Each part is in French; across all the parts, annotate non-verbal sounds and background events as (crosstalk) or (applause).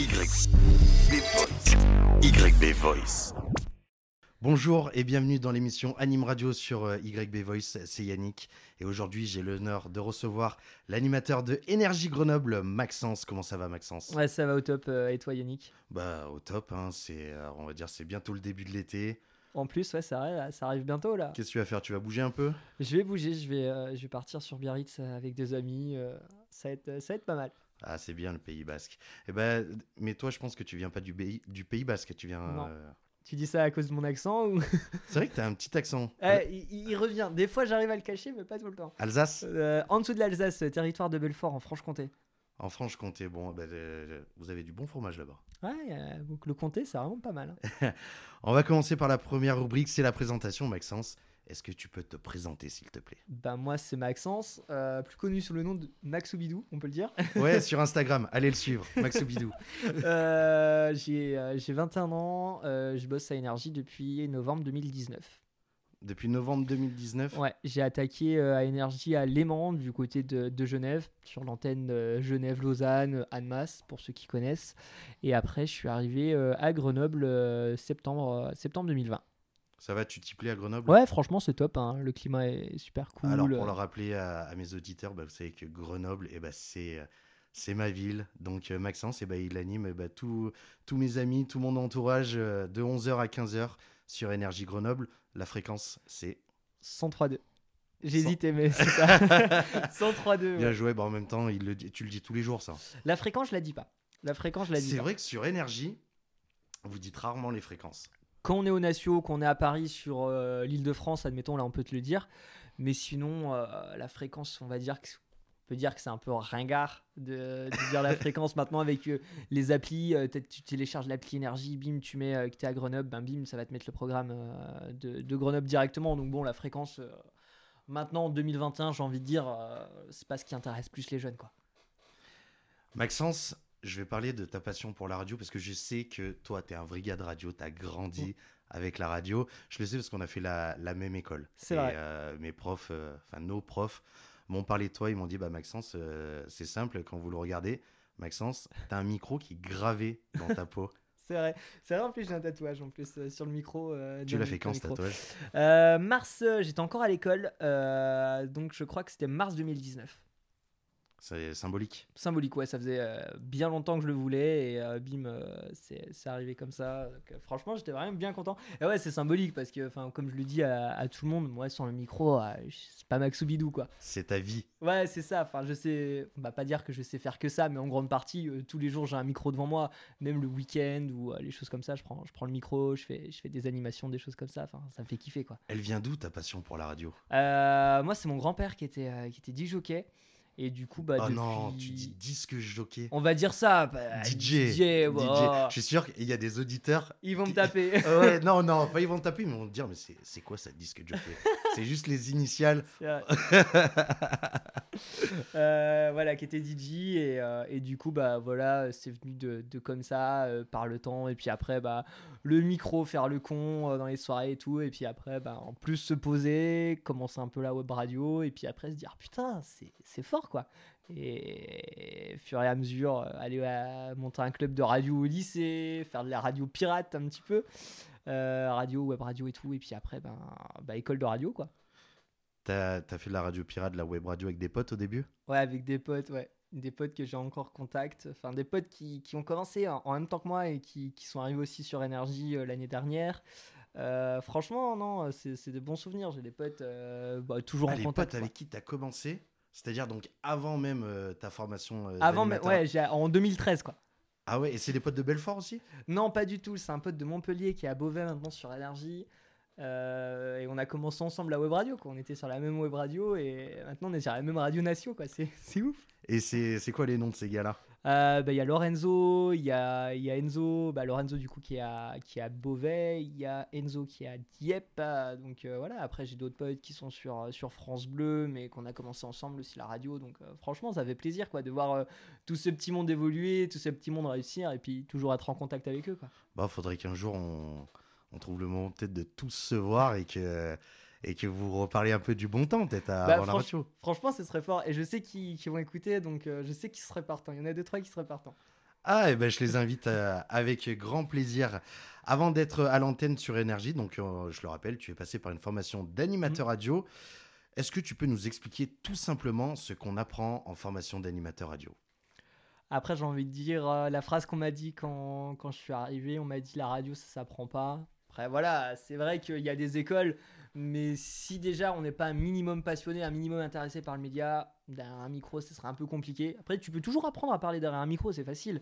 YB Voice. YB Voice. Bonjour et bienvenue dans l'émission Anime Radio sur euh, YB Voice, c'est Yannick et aujourd'hui j'ai l'honneur de recevoir l'animateur de Énergie Grenoble, Maxence. Comment ça va Maxence? Ouais, ça va au top. euh, et toi, Yannick? Bah au top, hein, c'est, euh, on va dire c'est bientôt le début de l'été. En plus, ouais, ça arrive, ça arrive bientôt là. Qu'est-ce que tu vas faire? Tu vas bouger un peu? Je vais bouger, je vais, euh, je vais partir sur Biarritz avec des amis. euh, ça, va être, ça va être pas mal. Ah c'est bien le Pays Basque. Eh ben, mais toi je pense que tu viens pas du, pays, du Pays Basque, tu viens... Non. euh, Tu dis ça à cause de mon accent ou? C'est vrai que t'as un petit accent. Eh, il, il revient. Des fois, j'arrive à le cacher, mais pas tout le temps. Alsace Euh, en dessous de l'Alsace, euh, territoire de Belfort, en Franche-Comté. En Franche-Comté, bon, ben, euh, vous avez du bon fromage là-bas. Ouais, euh, donc le comté, c'est vraiment pas mal. hein. (laughs) On va commencer par la première rubrique, c'est la présentation, Maxence. Est-ce que tu peux te présenter, s'il te plaît? Ben, moi, c'est Maxence, euh, plus connu sous le nom de Maxoubidou, on peut le dire. (laughs) Ouais, sur Instagram, allez le suivre, (laughs) Maxoubidou. Euh, j'ai euh, j'ai 21 ans, euh, je bosse à Énergie depuis novembre 2019. Depuis novembre 2019. Ouais, j'ai attaqué euh, à Énergie à Léman, du côté de, de Genève, sur l'antenne euh, Genève-Lausanne, Annemasse, pour ceux qui connaissent. Et après, je suis arrivé euh, à Grenoble euh, septembre, euh, septembre 2020. Ça va, tu t'y plais à Grenoble? Ouais, franchement, c'est top. hein, Le climat est super cool. Alors, pour le rappeler à, à mes auditeurs, bah, vous savez que Grenoble, eh ben, c'est, c'est ma ville. Donc, euh, Maxence, eh ben, il anime eh ben, tous tous mes amis, tout mon entourage euh, de 11h à 15h sur Énergie Grenoble. La fréquence, c'est 103.2. J'hésitais, mais c'est ça. (laughs) 103.2. bien ouais. joué. Bah, en même temps, il le dit- tu le dis tous les jours, ça. La fréquence, je la dis pas. La fréquence, je la dis C'est vrai que sur Énergie, vous dites rarement les fréquences. Quand on est au Natio, qu'on est à Paris sur euh, l'île de France, admettons, là on peut te le dire. Mais sinon, euh, la fréquence, on va dire que peut dire que c'est un peu ringard de, de dire la (laughs) fréquence maintenant avec euh, les applis. euh, tu télécharges l'appli énergie, bim, tu mets euh, que tu es à Grenoble, ben bim, ça va te mettre le programme euh, de, de Grenoble directement. Donc bon, la fréquence, euh, maintenant en 2021, j'ai envie de dire, euh, c'est pas ce qui intéresse plus les jeunes. quoi. Maxence, je vais parler de ta passion pour la radio parce que je sais que toi, tu es un vrai gars de radio, tu as grandi avec la radio. Je le sais parce qu'on a fait la, la même école. C'est vrai. euh, mes profs, euh, enfin nos profs, m'ont parlé de toi. Ils m'ont dit, bah Maxence, euh, c'est simple, quand vous le regardez, Maxence, tu as un micro qui est gravé dans ta peau. (laughs) C'est vrai, c'est vrai en plus j'ai un tatouage en plus sur le micro. tu l'as fait quand ce tatouage? Mars, j'étais encore à l'école, donc je crois que c'était mars 2019. C'est symbolique. Symbolique, ouais, ça faisait euh, bien longtemps que je le voulais et euh, bim, euh, c'est c'est arrivé comme ça. Donc, franchement, j'étais vraiment bien content. Et ouais, c'est symbolique parce que, comme je le dis à, à tout le monde, moi, sur le micro, c'est pas Maxoubidou, quoi. C'est ta vie. Ouais, c'est ça. Enfin, je sais, on va pas dire que je sais faire que ça, mais en grande partie, tous les jours, j'ai un micro devant moi, même le week-end ou les choses comme ça. Je prends, je prends le micro, je fais, je fais des animations, des choses comme ça. Enfin, ça me fait kiffer, quoi. Elle vient d'où ta passion pour la radio? Moi, c'est mon grand-père qui était, qui était jockey. Et du coup, bah, Oh depuis... non, tu dis disque jockey. On va dire ça. bah, DJ. DJ, bah, Je suis sûr qu'il y a des auditeurs Ils vont me taper. (laughs) Ah ouais, non, non, pas ils vont te taper, mais ils vont te dire, mais c'est quoi ça disque jockey? (laughs) C'est juste les initiales. (laughs) Euh, voilà, qui était DJ. Et, euh, et du coup, bah, voilà, c'est venu de, de comme ça, euh, par le temps. Et puis après, bah, le micro, faire le con dans les soirées et tout. Et puis après, bah, en plus, se poser, commencer un peu la web radio. Et puis après, se dire, putain, c'est c'est fort, quoi. Et au fur et à mesure, euh, aller à, monter un club de radio au lycée, faire de la radio pirate un petit peu. Euh, radio, web radio et tout. Et puis après, ben, bah, école de radio, quoi. T'as as fait de la radio pirate, de la web radio avec des potes au début? Ouais, avec des potes, ouais. Des potes que j'ai encore contact. Enfin, des potes qui, qui ont commencé en, en même temps que moi et qui, qui sont arrivés aussi sur Énergie euh, l'année dernière. Euh, franchement, non, c'est des bons souvenirs. J'ai des potes euh, bah, toujours ah, en Les contact. potes avec qui t'as commencé? C'est-à-dire donc avant même euh, ta formation euh. Avant, mais- d'animateur ouais, j'ai- en 2013, quoi. Ah ouais, et c'est des potes de Belfort aussi? Non, pas du tout. C'est un pote de Montpellier qui est à Beauvais maintenant sur Énergie. Euh, et on a commencé ensemble la web radio. Quoi. On était sur la même web radio et maintenant on est sur la même radio nation. quoi. C'est c'est ouf. Et c'est c'est quoi les noms de ces gars-là? Euh, bah, Il y a Lorenzo, il y a, Enzo, bah, Lorenzo du coup qui est à, qui est Beauvais, il y a Enzo qui est à Dieppe. euh, donc euh, voilà, après j'ai d'autres potes qui sont sur, sur France Bleu, mais qu'on a commencé ensemble aussi la radio. Donc franchement, ça fait plaisir quoi, de voir tout ce petit monde évoluer, tout ce petit monde réussir et puis toujours être en contact avec eux. Quoi. Bah, faudrait qu'un jour on, on trouve le moment peut-être de tous se voir et que, et que vous reparliez un peu du bon temps, peut-être à- Bah, avant la franch- radio. Franchement, ce serait fort. Et je sais qu'ils vont écouter, donc euh, je sais qu'ils seraient partants. Il y en a deux, trois qui seraient partants. Ah, et ben, je les invite euh, avec grand plaisir. Avant d'être à l'antenne sur Énergie, donc euh, je le rappelle, tu es passé par une formation d'animateur radio. Est-ce que tu peux nous expliquer tout simplement ce qu'on apprend en formation d'animateur radio? Après, j'ai envie de dire la phrase qu'on m'a dit quand, quand je suis arrivé on m'a dit la radio, ça s'apprend pas. Après, voilà, c'est vrai qu'il y a des écoles, mais si déjà on n'est pas un minimum passionné, un minimum intéressé par le média, derrière un micro, ce serait un peu compliqué. Après, tu peux toujours apprendre à parler derrière un micro, c'est facile.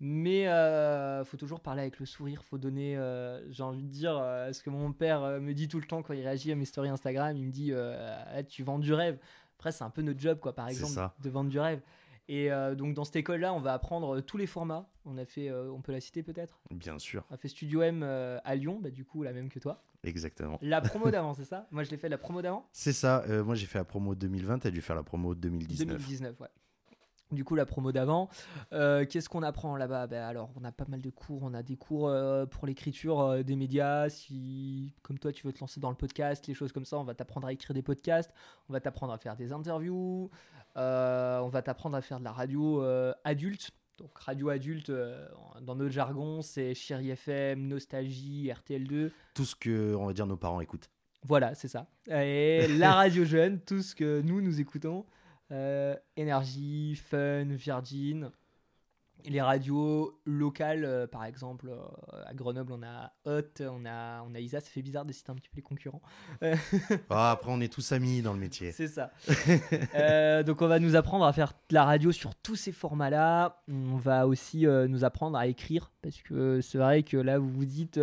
Mais euh, faut toujours parler avec le sourire, faut donner, euh, j'ai envie de dire, euh, ce que mon père euh, me dit tout le temps quand il réagit à mes stories Instagram, il me dit, euh, Ah, tu vends du rêve. Après, c'est un peu notre job, quoi, par exemple, de vendre du rêve. Et euh, donc dans cette école-là, on va apprendre euh, tous les formats. On a fait, euh, on peut la citer peut-être? Bien sûr, On a fait Studio M euh, à Lyon, bah, du coup la même que toi. exactement. La promo (laughs) d'avant, c'est ça? Moi je l'ai fait la promo d'avant? C'est ça, moi j'ai fait la promo 2020, tu as dû faire la promo 2019. 2019, ouais. Du coup, la promo d'avant. Euh, Qu'est-ce qu'on apprend là-bas? Ben, Alors, on a pas mal de cours. On a des cours euh, pour l'écriture euh, des médias. Si, comme toi, tu veux te lancer dans le podcast, les choses comme ça, on va t'apprendre à écrire des podcasts. On va t'apprendre à faire des interviews. on va t'apprendre à faire de la radio adulte. Donc, radio adulte, dans notre jargon, c'est Chéri FM, Nostalgie, RTL2. Tout ce que, on va dire, nos parents écoutent. Voilà, c'est ça. Et la radio jeune, tout ce que nous, nous écoutons. Euh, Énergie, Fun, Virgin. Les radios locales, euh, par exemple, euh, à Grenoble, on a Hot, on a, on a Isa. Ça fait bizarre de citer un petit peu les concurrents. (laughs) Ah, après, on est tous amis dans le métier. C'est ça. (laughs) Donc on va nous apprendre à faire de la radio sur tous ces formats-là. On va aussi nous apprendre à écrire parce que c'est vrai que là vous vous dites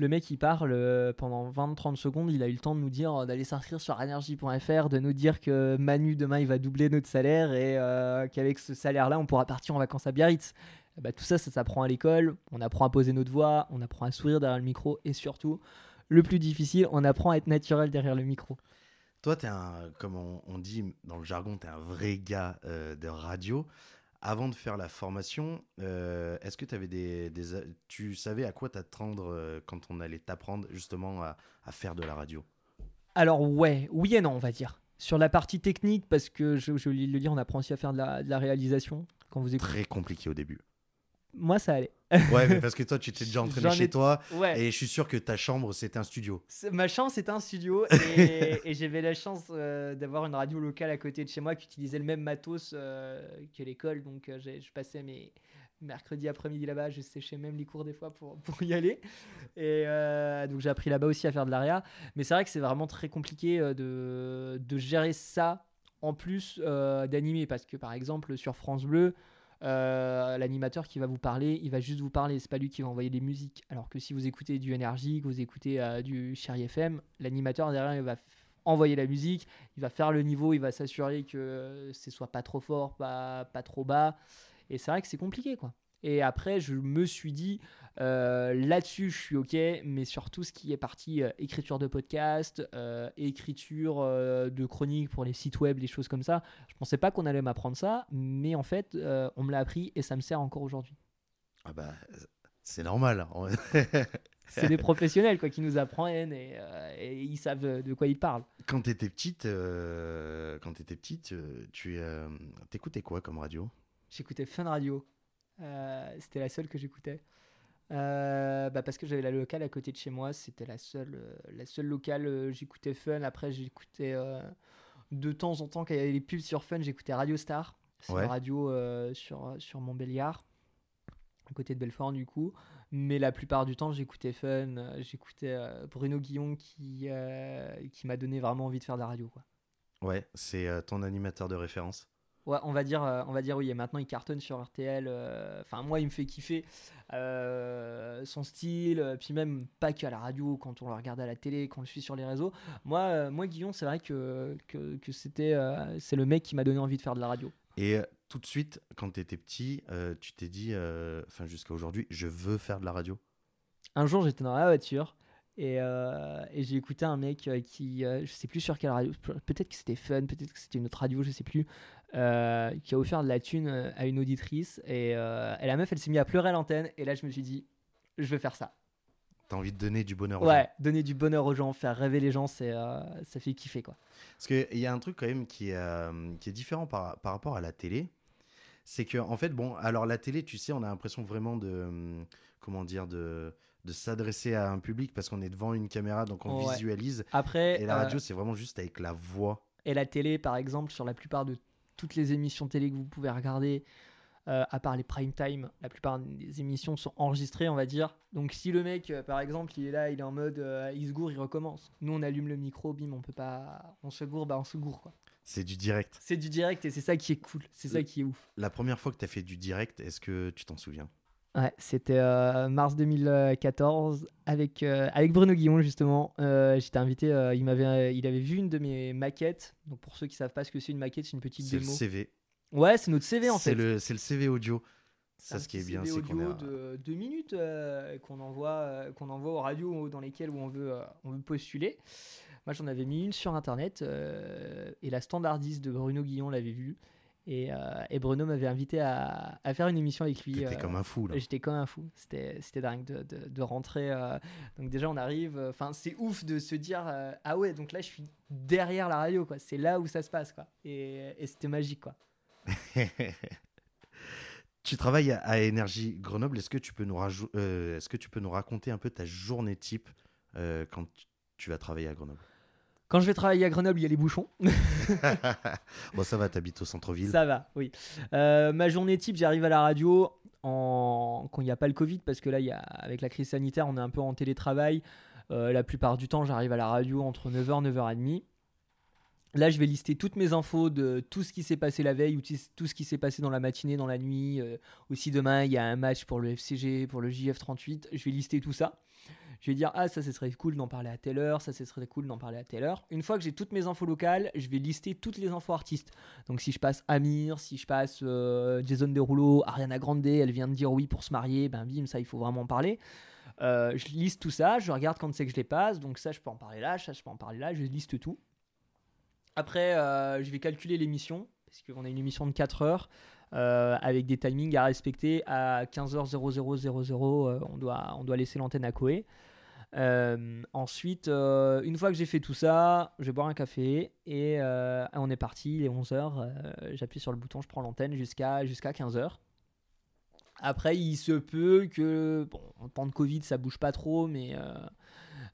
le mec il parle euh, pendant 20-30 secondes, il a eu le temps de nous dire euh, d'aller s'inscrire sur energy.fr, de nous dire que Manu demain il va doubler notre salaire et euh, qu'avec ce salaire-là on pourra partir en vacances à Biarritz. Ben, tout ça, ça s'apprend à l'école. On apprend à poser notre voix, on apprend à sourire derrière le micro et surtout, le plus difficile, on apprend à être naturel derrière le micro. Toi, tu es un, comme on, dit dans le jargon, tu es un vrai gars de radio. Avant de faire la formation, euh, est-ce que avais des, tu savais à quoi t'attendre euh, quand on allait t'apprendre justement à, à faire de la radio? Alors ouais, oui et non, on va dire. Sur la partie technique, parce que je, je le dire, on apprend aussi à faire de la, de la réalisation. Quand vous écoutez, Très compliqué au début. Moi ça allait. Ouais, mais (laughs) parce que toi, tu t'es déjà entraîné J'en chez toi Ouais. et je suis sûr que ta chambre, c'était un studio. Ma chance, c'était un studio (laughs) et, et j'avais la chance euh, d'avoir une radio locale à côté de chez moi qui utilisait le même matos euh, que l'école. Donc euh, je passais mes mercredis après-midi là-bas, je séchais même les cours des fois pour, (laughs) pour y aller. Et donc j'ai appris là-bas aussi à faire de l'aria. Mais c'est vrai que c'est vraiment très compliqué de, de gérer ça en plus d'animer parce que par exemple sur France Bleu, euh, l'animateur qui va vous parler, il va juste vous parler, c'est pas lui qui va envoyer des musiques. Alors que si vous écoutez du Energy, que vous écoutez euh, du Chéri FM, l'animateur derrière il va envoyer la musique, il va faire le niveau, il va s'assurer que ce soit pas trop fort, pas, pas trop bas. Et c'est vrai que c'est compliqué quoi. Et après, je me suis dit, euh, là-dessus, je suis OK, mais sur tout ce qui est partie euh, écriture de podcast, euh, écriture euh, de chroniques pour les sites web, les choses comme ça, je pensais pas qu'on allait m'apprendre ça, mais en fait, on me l'a appris et ça me sert encore aujourd'hui. Ah bah, c'est normal. (laughs) C'est des (laughs) professionnels quoi, qui nous apprennent et, et ils savent de quoi ils parlent. quand t'étais petite, euh, quand t'étais petite, tu t'écoutais quoi comme radio? J'écoutais Fun Radio. C'était la seule que j'écoutais. Euh, bah parce que j'avais la locale à côté de chez moi, c'était la seule, euh, la seule locale. euh, j'écoutais Fun. Après, j'écoutais de temps en temps quand il y avait les pubs sur Fun, j'écoutais Radio Star. C'est Ouais. une radio sur sur Montbéliard, à côté de Belfort du coup. Mais la plupart du temps, j'écoutais Fun. j'écoutais Bruno Guillon qui qui m'a donné vraiment envie de faire de la radio quoi. Ouais, c'est ton animateur de référence. Ouais, on va dire, euh, on va dire oui. Et maintenant, il cartonne sur RTL. euh, Enfin, moi, il me fait kiffer euh, son style. Puis même pas qu'à la radio, quand on le regarde à la télé, quand on le suit sur les réseaux. Moi, euh, moi, Guillaume, c'est vrai que que, que c'était, c'est le mec qui m'a donné envie de faire de la radio. Et tout de suite, quand t'étais petit, euh, tu t'es dit, enfin jusqu'à aujourd'hui, je veux faire de la radio? Un jour, j'étais dans la voiture. Et, euh, et j'ai écouté un mec euh, qui, euh, je sais plus sur quelle radio, pe- peut-être que c'était Fun, peut-être que c'était une autre radio, je sais plus, qui a offert de la thune à une auditrice. Et, et la meuf, elle s'est mise à pleurer à l'antenne. Et là, je me suis dit, je vais faire ça. T'as envie de donner du bonheur aux Ouais, gens. donner du bonheur aux gens, faire rêver les gens, c'est, euh, ça fait kiffer quoi. Parce qu'il y a un truc quand même qui est, euh, qui est différent par, par rapport à la télé. C'est que, en fait, bon, alors la télé, tu sais, on a l'impression vraiment de. hum, Comment dire De, de s'adresser à un public parce qu'on est devant une caméra, donc on Ouais. visualise. Après, Et la euh, radio, c'est vraiment juste avec la voix. et la télé, par exemple, sur la plupart de toutes les émissions télé que vous pouvez regarder, euh, à part les prime time, la plupart des émissions sont enregistrées, on va dire. Donc si le mec, euh, par exemple, il est là, il est en mode, euh, il se gourre, il recommence. Nous, on allume le micro, bim, on peut pas, on se gourre, bah on se gourre quoi. C'est du direct. C'est du direct et c'est ça qui est cool, c'est ça Euh, qui est ouf. La première fois que tu as fait du direct, est-ce que tu t'en souviens? Ouais, c'était euh, mars 2014 avec, euh, avec Bruno Guillon justement. Euh, J'étais invité, euh, il, m'avait, il avait vu une de mes maquettes. Donc pour ceux qui savent pas ce que c'est une maquette, c'est une petite C'est le démo. CV. Ouais, c'est notre CV en fait. le, c'est le CV audio. C'est Ça, ce qui est bien, c'est qu'on audio a- de deux minutes qu'on envoie, qu'on envoie aux radios dans lesquelles où on veut, on veut postuler. Moi, j'en avais mis une sur internet et la standardiste de Bruno Guillon l'avait vue. Et, euh, et Bruno m'avait invité à, à faire une émission avec lui. T'étais euh, comme un fou. J'étais comme un fou. C'était, dingue de, de, de rentrer. euh, Donc déjà, on arrive. Enfin, c'est ouf de se dire ah ouais, donc là, je suis derrière la radio, quoi. C'est là où ça se passe, quoi. Et, et c'était magique, quoi. (laughs) tu travailles à, Énergie Grenoble. Est-ce que, tu peux nous rajou- est-ce que tu peux nous raconter un peu ta journée type quand tu vas travailler à Grenoble? Quand je vais travailler à Grenoble, il y a les bouchons. (laughs) Bon, ça va, t'habites au centre-ville. Ça va, oui. Euh, ma journée type, j'arrive à la radio quand il n'y a pas le Covid, parce que là, y a... avec la crise sanitaire, on est un peu en télétravail. Euh, la plupart du temps, j'arrive à la radio entre 9h, 9h30. Là, je vais lister toutes mes infos de tout ce qui s'est passé la veille ou tout tout ce qui s'est passé dans la matinée, dans la nuit. Euh, aussi, demain, il y a un match pour le FCG, pour le JF38. Je vais lister tout ça. Je vais dire, ah, ça, ce serait cool d'en parler à telle heure, ça, ce serait cool d'en parler à telle heure. Une fois que j'ai toutes mes infos locales, je vais lister toutes les infos artistes. Donc, si je passe Amir, si je passe euh, Jason Derulo, Ariana Grande, elle vient de dire oui pour se marier, ben bim, ça, il faut vraiment en parler. Euh, je liste tout ça, je regarde quand c'est que je les passe, donc ça, je peux en parler là, ça, je peux en parler là, je liste tout. Après, euh, je vais calculer l'émission, parce qu'on a une émission de 4 heures, euh, avec des timings à respecter. À 15h0000, euh, on, doit, on doit laisser l'antenne à Koé. Euh, ensuite, une fois que j'ai fait tout ça, je vais boire un café et on est parti, il est 11h, j'appuie sur le bouton, je prends l'antenne jusqu'à jusqu'à 15h. Après, il se peut que, bon, en temps de Covid, ça bouge pas trop, mais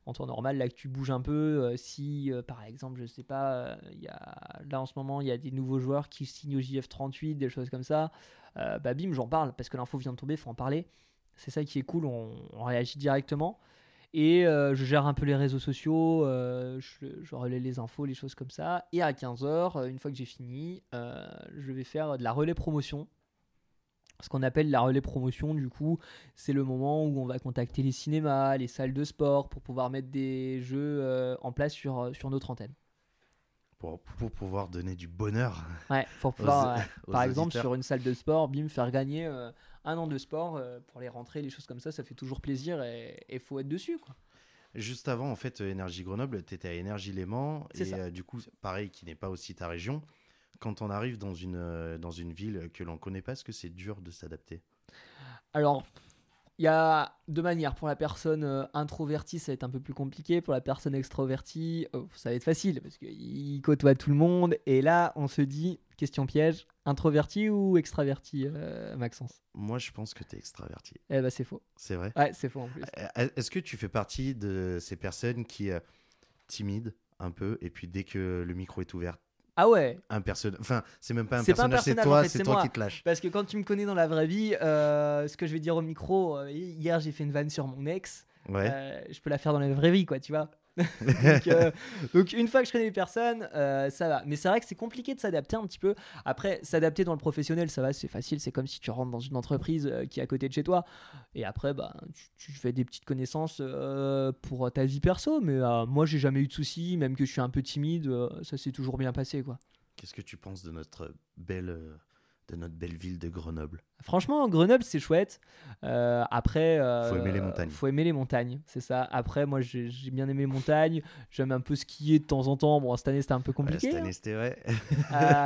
en temps normal, là que tu bouges un peu, euh, si euh, par exemple, je sais pas, euh, y a, là en ce moment, il y a des nouveaux joueurs qui signent au JF38, des choses comme ça, bah bim, j'en parle parce que l'info vient de tomber, faut en parler. C'est ça qui est cool, on, réagit directement. Et je gère un peu les réseaux sociaux, je, relais les infos, les choses comme ça. Et à 15h, une fois que j'ai fini, je vais faire de la relais promotion. Ce qu'on appelle la relais promotion, du coup, c'est le moment où on va contacter les cinémas, les salles de sport pour pouvoir mettre des jeux euh, en place sur, euh, sur notre antenne. Pour, pour pouvoir donner du bonheur Ouais, pour pouvoir, aux- euh, aux par exemple, auditeurs. sur une salle de sport, bim, faire gagner euh, un an de sport pour les rentrées, les choses comme ça, ça fait toujours plaisir et il faut être dessus. Quoi. Juste avant, en fait, Énergie Grenoble, tu étais à Énergie Léman. Et du coup, pareil, qui n'est pas aussi ta région. Quand on arrive dans une, euh, dans une ville que l'on ne connaît pas, est-ce que c'est dur de s'adapter? Alors, il y a deux manières. Pour la personne euh, introvertie, ça va être un peu plus compliqué. Pour la personne extrovertie, euh, ça va être facile parce qu'il côtoie tout le monde. Et là, on se dit, question piège, introverti ou extraverti, euh, Maxence? Moi, je pense que tu es extraverti. Eh ben, c'est faux. C'est vrai? Ouais, c'est faux en plus. Est-ce que tu fais partie de ces personnes qui euh, timident un peu et puis dès que le micro est ouvert, Ah ouais un personnage, enfin, c'est même pas un personnage, c'est en toi, fait, c'est toi moi. qui te lâches. Parce que quand tu me connais dans la vraie vie, euh, ce que je vais dire au micro, euh, hier j'ai fait une vanne sur mon ex, Ouais. euh, je peux la faire dans la vraie vie, quoi, tu vois. (laughs) donc, euh, donc, une fois que je connais les personnes, euh, ça va. Mais c'est vrai que c'est compliqué de s'adapter un petit peu. Après, s'adapter dans le professionnel, ça va, c'est facile. C'est comme si tu rentres dans une entreprise euh, qui est à côté de chez toi. Et après, bah, tu, tu fais des petites connaissances pour ta vie perso. Mais moi, j'ai jamais eu de soucis, même que je suis un peu timide, ça s'est toujours bien passé, quoi. Qu'est-ce que tu penses de notre belle, de notre belle ville de Grenoble Franchement, Grenoble, c'est chouette. Euh, après, euh, Faut aimer les montagnes. Faut aimer les montagnes, c'est ça. Après, moi, j'ai bien aimé les montagnes. J'aime un peu skier de temps en temps. Bon, cette année, c'était un peu Ouais, compliqué. Cette année, c'était vrai. hein.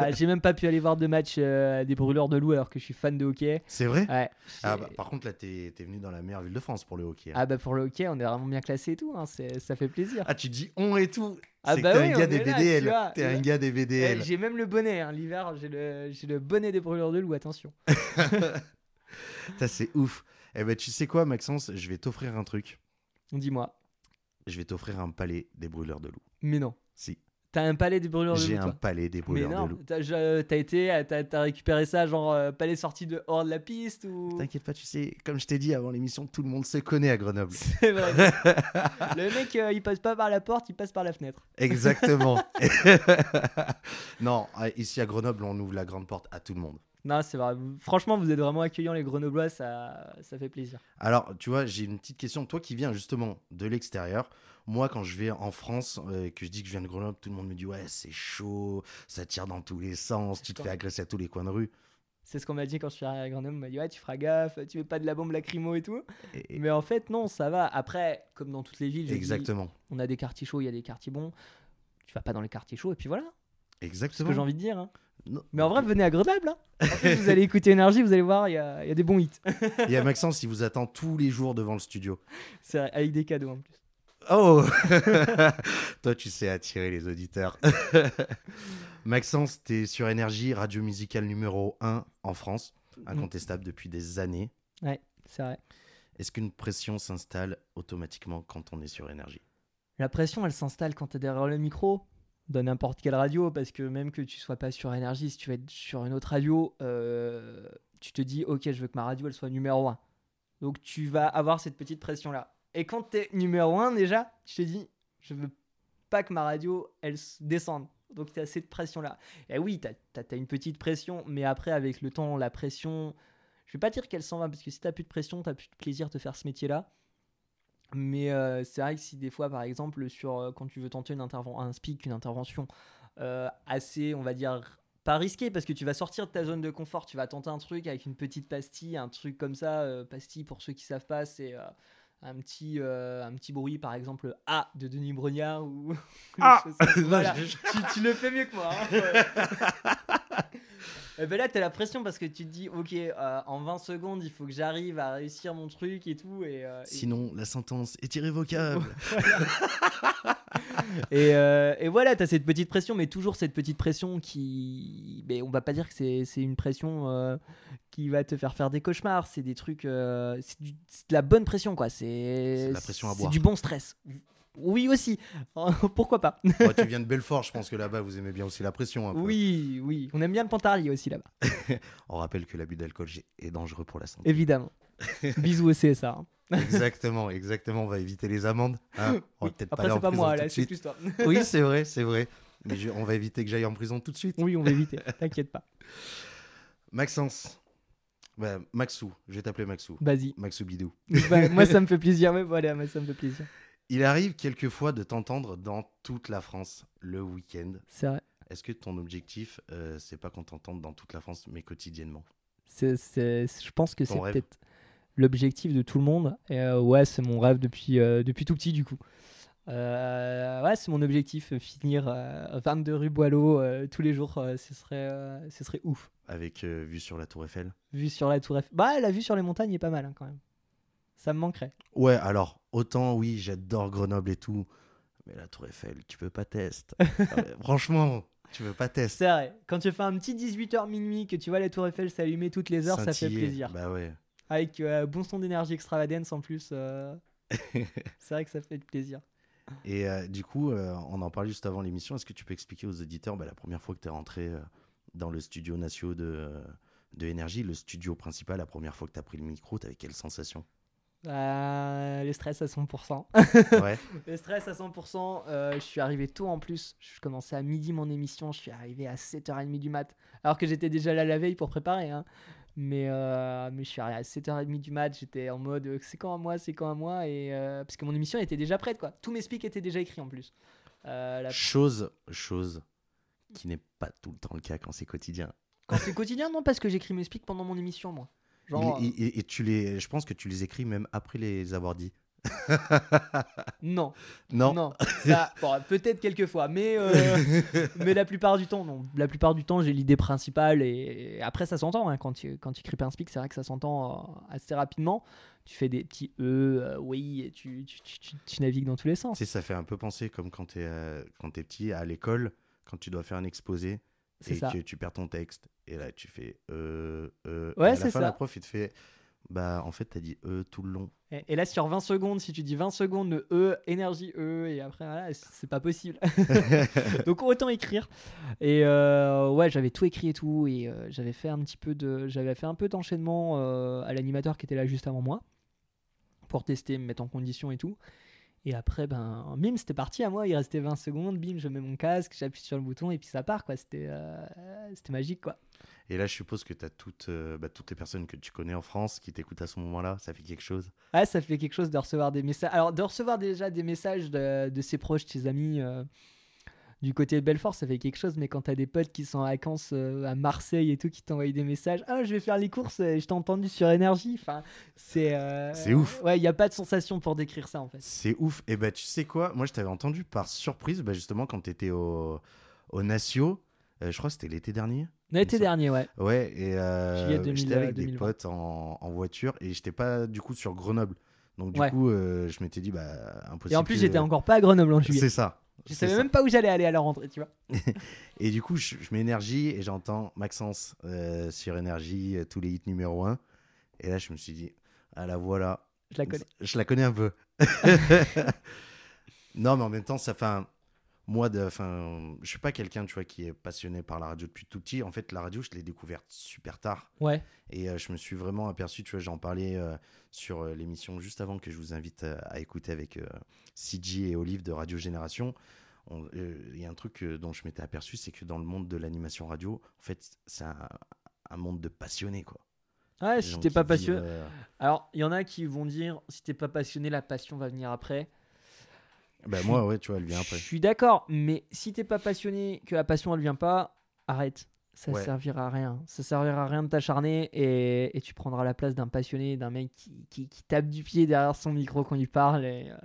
Euh, (laughs) j'ai même pas pu aller voir de match euh, des brûleurs de loup alors que je suis fan de hockey. C'est vrai? Ouais. ah, bah, Par contre, là, t'es es venu dans la meilleure ville de France pour le hockey. hein. Ah bah pour le hockey, on est vraiment bien classé et tout. hein. Ça fait plaisir. Ah, tu dis on et tout Ah bah t'es oui, un gars des BDL. vois. T'es un Eh, gars des BDL. J'ai même le bonnet, hein. l'hiver, j'ai le, j'ai le bonnet des brûleurs de loup, attention. (laughs) Ça, c'est ouf. Eh ben, tu sais quoi, Maxence Je vais t'offrir un truc. Dis-moi. Je vais t'offrir un palais des brûleurs de loup. Mais non. Si. T'as un palais des brûleurs de J'ai loup, un toi palais des Mais brûleurs non, de loup. t'as je- t'as été, t'as t'as récupéré ça, genre euh, palais sorti de hors de la piste ou. T'inquiète pas, tu sais, comme je t'ai dit avant l'émission, tout le monde se connaît à Grenoble. (laughs) C'est vrai. (laughs) le mec, euh, il passe pas par la porte, il passe par la fenêtre. Exactement. (laughs) non, euh, ici à Grenoble, on ouvre la grande porte à tout le monde. Non, c'est vrai. Franchement, vous êtes vraiment accueillants, les Grenoblois, ça, ça fait plaisir. Alors, tu vois, j'ai une petite question. Toi qui viens justement de l'extérieur, moi, quand je vais en France, euh, que je dis que je viens de Grenoble, tout le monde me dit Ouais, c'est chaud, ça tire dans tous les sens, tu te fais agresser à tous les coins de rue. C'est ce qu'on m'a dit quand je suis arrivé à Grenoble. On m'a dit, ouais, tu feras gaffe, tu mets pas de la bombe lacrymo et tout. Et- Mais en fait, non, ça va. Après, comme dans toutes les villes, Exactement. on a des quartiers chauds, il y a des quartiers bons. Tu vas pas dans les quartiers chauds et puis voilà. C'est ce Exactement. que j'ai envie de dire. hein. Non. Mais en vrai, venez à Grenoble. hein. En plus, vous allez écouter Énergie, vous allez voir, il y a, il y a des bons hits. Il y a Maxence, il vous attend tous les jours devant le studio. C'est avec des cadeaux en plus. Oh (laughs) Toi, tu sais attirer les auditeurs. (laughs) Maxence, t'es sur Énergie, radio musicale numéro 1 en France, incontestable depuis des années. C'est vrai. Est-ce qu'une pression s'installe automatiquement quand on est sur Énergie? La pression, elle s'installe quand tu es derrière le micro, dans n'importe quelle radio, parce que même que tu sois pas sur Énergie, si tu vas être sur une autre radio, euh, tu te dis, ok, je veux que ma radio, elle soit numéro 1. Donc tu vas avoir cette petite pression-là. Et quand tu es numéro 1, déjà, tu te dis, je veux pas que ma radio, elle descende. Donc tu as cette pression-là. Et oui, tu as, une petite pression, mais après, avec le temps, la pression, je vais pas dire qu'elle s'en va, parce que si tu plus de pression, tu plus de plaisir de faire ce métier-là. Mais euh, c'est vrai que si des fois, par exemple, sur, euh, quand tu veux tenter une un speak, une intervention euh, assez, on va dire, pas risquée, parce que tu vas sortir de ta zone de confort, tu vas tenter un truc avec une petite pastille, un truc comme ça. pastille, pour ceux qui savent pas, c'est un, petit, un petit bruit, par exemple, A de Denis Brognard ou. (laughs) Ah. (laughs) Voilà. Tu, tu le fais mieux que moi. hein. (laughs) Et ben là, t'as la pression parce que tu te dis, ok, euh, en 20 secondes, il faut que j'arrive à réussir mon truc et tout. Et, euh, et- Sinon, la sentence est irrévocable. (laughs) Et, euh, et voilà, tu as cette petite pression, mais toujours cette petite pression qui. Mais on va pas dire que c'est c'est une pression euh, qui va te faire faire des cauchemars. C'est des trucs. euh, c'est c'est de la bonne pression, quoi. C'est C'est la pression à c'est boire. du bon stress. Oui, aussi. (laughs) Pourquoi pas? Oh, tu viens de Belfort, je pense que là-bas, vous aimez bien aussi la pression. un peu. Oui, oui. On aime bien le pantarlier aussi là-bas. (laughs) On rappelle que l'abus d'alcool est dangereux pour la santé. Évidemment. Bisous au CSA. hein. (laughs) exactement, exactement. On va éviter les amendes. hein. On va Oui. peut-être Après, pas c'est pas moi, là, c'est plus toi. Oui, c'est vrai, c'est vrai. Mais je- on va éviter que j'aille en prison tout de suite. oui, on va éviter. T'inquiète pas. Maxence. Ouais, Maxou, je vais t'appeler Maxou. Vas-y. Maxou Bidou. Bah, moi, ça me fait plaisir. Mais voilà, moi, ça me fait plaisir. Il arrive quelquefois de t'entendre dans toute la France le week-end. C'est vrai. Est-ce que ton objectif, euh, c'est pas qu'on t'entende dans toute la France, mais quotidiennement? C'est, c'est- je pense que Ton c'est rêve? peut-être l'objectif de tout le monde. Et euh, ouais, c'est mon rêve depuis, euh, depuis tout petit, du coup. Ouais, c'est mon objectif, finir euh, 22 rue Boileau tous les jours, ce, serait, ce serait ouf. Avec vue sur la Tour Eiffel? Vue sur la Tour Eiffel. Bah, la vue sur les montagnes est pas mal hein, quand même. Ça me manquerait. Ouais, alors, autant oui, j'adore Grenoble et tout, mais la Tour Eiffel, tu peux pas tester. (laughs) Franchement, tu peux pas tester. C'est vrai, quand tu fais un petit 18h minuit, que tu vois la Tour Eiffel s'allumer toutes les heures, ça fait plaisir. Bah ouais. Avec euh, bon son d'énergie extravagance en plus, euh, (laughs) c'est vrai que ça fait plaisir. Et euh, du coup, on en parlait juste avant l'émission. Est-ce que tu peux expliquer aux auditeurs bah, la première fois que tu es rentré dans le studio national de, de Énergie, le studio principal, la première fois que tu as pris le micro, tu avais quelle sensation? Euh, le stress à 100%. Ouais. (laughs) le stress à 100%. euh, je suis arrivé tôt en plus. Je commençais à midi mon émission. Je suis arrivé à 7h30 du mat. Alors que j'étais déjà là la veille pour préparer. hein. Mais, euh, mais je suis arrivé à 7h30 du mat. J'étais en mode euh, c'est quand à moi, c'est quand à moi. Et, parce que mon émission était déjà prête. quoi. Tous mes speaks étaient déjà écrits en plus. La- Chose, chose qui n'est pas tout le temps le cas quand c'est quotidien. Quand c'est quotidien, non, parce que j'écris mes speaks pendant mon émission, moi. Genre, il- et, et tu les, je pense que tu les écris même après les avoir dit. (laughs) Non, Non. non. Ça, bon, peut-être quelques fois, mais, euh, (laughs) mais la plupart du temps, non. La plupart du temps, j'ai l'idée principale et, et après, ça s'entend. hein, quand, tu, quand tu écris un speak, c'est vrai que ça s'entend euh, assez rapidement. Tu fais des petits E, euh, oui, et tu, tu, tu, tu- tu navigues dans tous les sens. Tu ça fait un peu penser comme quand t'es euh, quand t'es petit à l'école, quand tu dois faire un exposé et ça. que tu perds ton texte. Et là, tu fais euh, euh. Ouais, c'est ça. la prof, il te fait Bah, en fait, t'as dit euh tout le long. Et, et là, sur 20 secondes, si tu dis 20 secondes de E, énergie E, et après, voilà, c'est pas possible. (laughs) (laughs) Donc autant écrire. Et euh, ouais, j'avais tout écrit et tout, et euh, j'avais fait un petit peu de, j'avais fait un peu d'enchaînement euh, à l'animateur qui était là juste avant moi pour tester, me mettre en condition et tout. Et après, ben, bim, c'était parti à moi. Il restait 20 secondes, bim, je mets mon casque, j'appuie sur le bouton et puis ça part, quoi. C'était, euh, c'était magique, quoi. Et là, je suppose que t'as toutes, euh, bah, toutes les personnes que tu connais en France qui t'écoutent à ce moment-là. Ça fait quelque chose? Ouais, ça fait quelque chose de recevoir des messages. Alors, de recevoir déjà des messages de, de ses proches, de ses amis euh, du côté de Belfort, ça fait quelque chose. Mais quand t'as des potes qui sont en vacances euh, à Marseille et tout, qui t'envoient des messages, ah, je vais faire les courses, euh, je t'ai entendu sur énergie. Enfin, c'est. euh, C'est ouf. Ouais, il n'y a pas de sensation pour décrire ça en fait. C'est ouf. Et bah, tu sais quoi? Moi, je t'avais entendu par surprise, bah, justement, quand t'étais au, au Natio. Euh, je crois que c'était l'été dernier. L'été dernier, ouais. Ouais, et Juillet 2000, j'étais avec des 2020. potes en, en voiture et j'étais pas du coup sur Grenoble. Donc du Ouais. coup, euh, je m'étais dit, bah, impossible. Et en plus, que- j'étais encore pas à Grenoble en juillet. C'est ça. Je savais ça. même pas où j'allais aller à la rentrée, tu vois. (laughs) Et du coup, je, je mets énergie et j'entends Maxence euh, sur énergie, euh, tous les hits numéro 1. Et là, je me suis dit, ah la voilà. Je la connais. Je la connais un peu. (laughs) non, mais en même temps, ça fait un. Moi, de, enfin, je suis pas quelqu'un, tu vois, qui est passionné par la radio depuis tout petit. En fait, la radio, je l'ai découverte super tard. Ouais. Et euh, je me suis vraiment aperçu, tu vois, j'en parlais euh, sur euh, l'émission juste avant que je vous invite à écouter avec CG et Olive de Radio Génération. On- Il y a un truc dont je m'étais aperçu, c'est que dans le monde de l'animation radio, en fait, c'est un, un monde de passionnés, quoi. Ouais, si t'es pas passionné. Alors, il y en a qui vont dire si t'es pas passionné, la passion va venir après. Bah, moi, ouais, tu vois, elle vient Je après. suis d'accord, mais si t'es pas passionné, que la passion elle vient pas, arrête. Ça Ouais. servira à rien. Ça servira à rien de t'acharner et, et tu prendras la place d'un passionné, d'un mec qui, qui, qui tape du pied derrière son micro quand il parle. Et, euh,